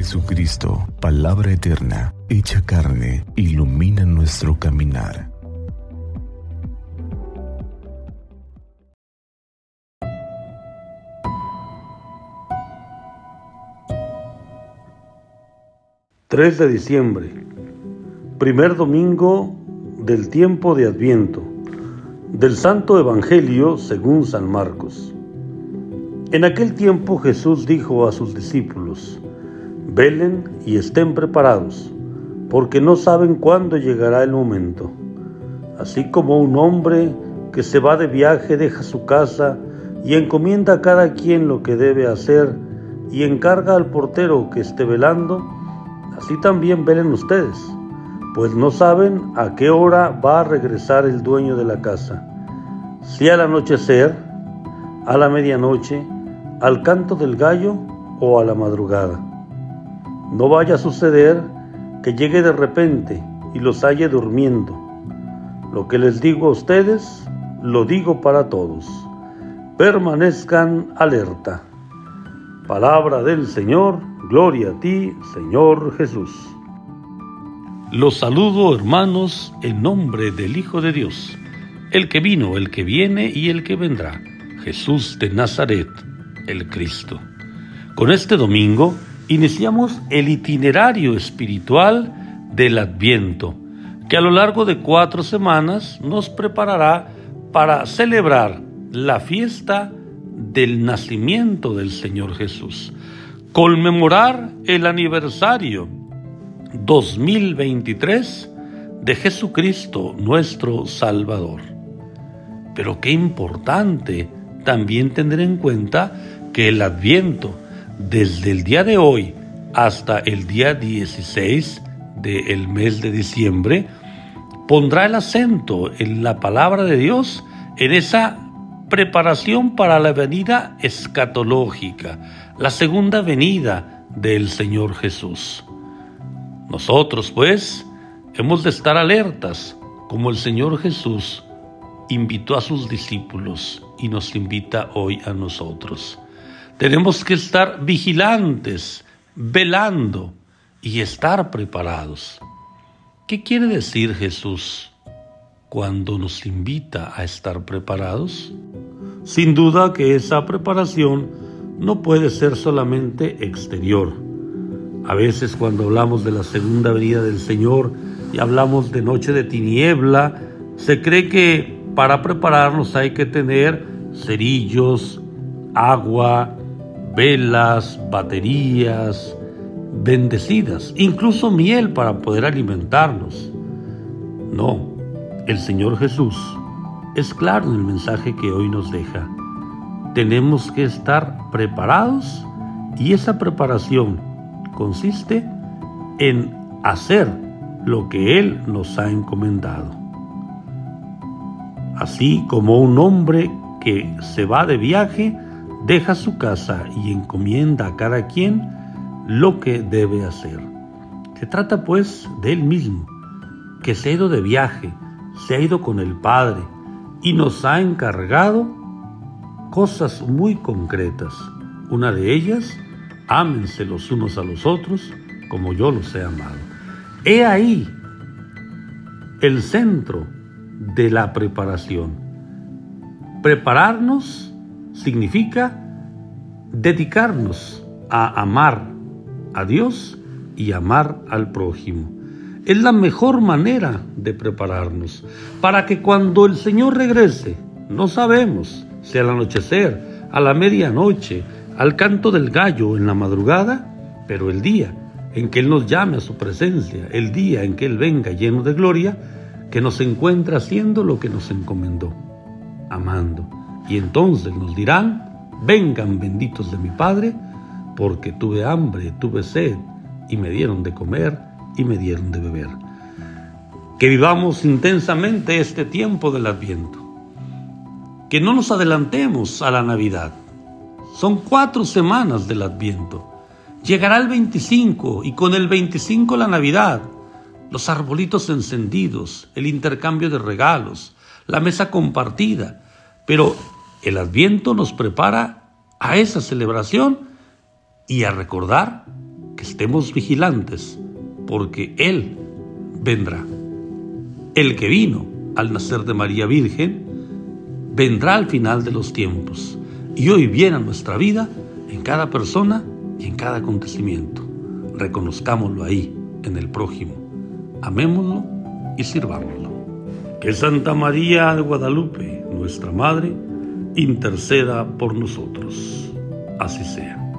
Jesucristo, palabra eterna, hecha carne, ilumina nuestro caminar. ...3 de diciembre... ...primer domingo del tiempo de Adviento... ...del Santo Evangelio según San Marcos... En aquel tiempo Jesús dijo a sus discípulos, Velen y estén preparados, porque no saben cuándo llegará el momento. Así como un hombre que se va de viaje deja su casa y encomienda a cada quien lo que debe hacer y encarga al portero que esté velando, así también velen ustedes, pues no saben a qué hora va a regresar el dueño de la casa, si al anochecer, a la medianoche, al canto del gallo o a la madrugada. No vaya a suceder que llegue de repente y los halle durmiendo. Lo que les digo a ustedes, lo digo para todos. Permanezcan alerta. Palabra del Señor, gloria a ti, Señor Jesús. Los saludo, hermanos, en nombre del Hijo de Dios, el que vino, el que viene y el que vendrá, Jesús de Nazaret el Cristo. Con este domingo iniciamos el itinerario espiritual del Adviento, que a lo largo de cuatro semanas nos preparará para celebrar la fiesta del nacimiento del Señor Jesús, conmemorar el aniversario 2023 de Jesucristo nuestro Salvador. Pero qué importante también tener en cuenta que el adviento desde el día de hoy hasta el día 16 del mes de diciembre pondrá el acento en la palabra de Dios en esa preparación para la venida escatológica, la segunda venida del Señor Jesús. Nosotros, pues, hemos de estar alertas, como el Señor Jesús invitó a sus discípulos y nos invita hoy a nosotros. Tenemos que estar vigilantes, velando y estar preparados. ¿Qué quiere decir Jesús cuando nos invita a estar preparados? Sin duda que esa preparación no puede ser solamente exterior. A veces cuando hablamos de la segunda venida del Señor y hablamos de noche de tiniebla, se cree que para prepararnos hay que tener cerillos, agua, velas, baterías, bendecidas, incluso miel para poder alimentarnos. No, el Señor Jesús es claro en el mensaje que hoy nos deja. Tenemos que estar preparados y esa preparación consiste en hacer lo que Él nos ha encomendado. Así como un hombre que se va de viaje, deja su casa y encomienda a cada quien lo que debe hacer. Se trata pues de él mismo, que se ha ido de viaje, se ha ido con el Padre y nos ha encargado cosas muy concretas. Una de ellas, ámense los unos a los otros como yo los he amado. He ahí el centro de la preparación. Prepararnos significa dedicarnos a amar a Dios y amar al prójimo. Es la mejor manera de prepararnos para que cuando el Señor regrese, no sabemos si al anochecer, a la medianoche, al canto del gallo en la madrugada, pero el día en que Él nos llame a su presencia, el día en que Él venga lleno de gloria, que nos encuentra haciendo lo que nos encomendó, amando. Y entonces nos dirán, vengan benditos de mi Padre, porque tuve hambre, tuve sed, y me dieron de comer y me dieron de beber. Que vivamos intensamente este tiempo del Adviento. Que no nos adelantemos a la Navidad. Son cuatro semanas del Adviento. Llegará el 25 y con el 25 la Navidad los arbolitos encendidos, el intercambio de regalos, la mesa compartida. Pero el adviento nos prepara a esa celebración y a recordar que estemos vigilantes, porque Él vendrá. El que vino al nacer de María Virgen, vendrá al final de los tiempos y hoy viene a nuestra vida en cada persona y en cada acontecimiento. Reconozcámoslo ahí, en el prójimo. Amémoslo y sirvámoslo. Que Santa María de Guadalupe, nuestra Madre, interceda por nosotros. Así sea.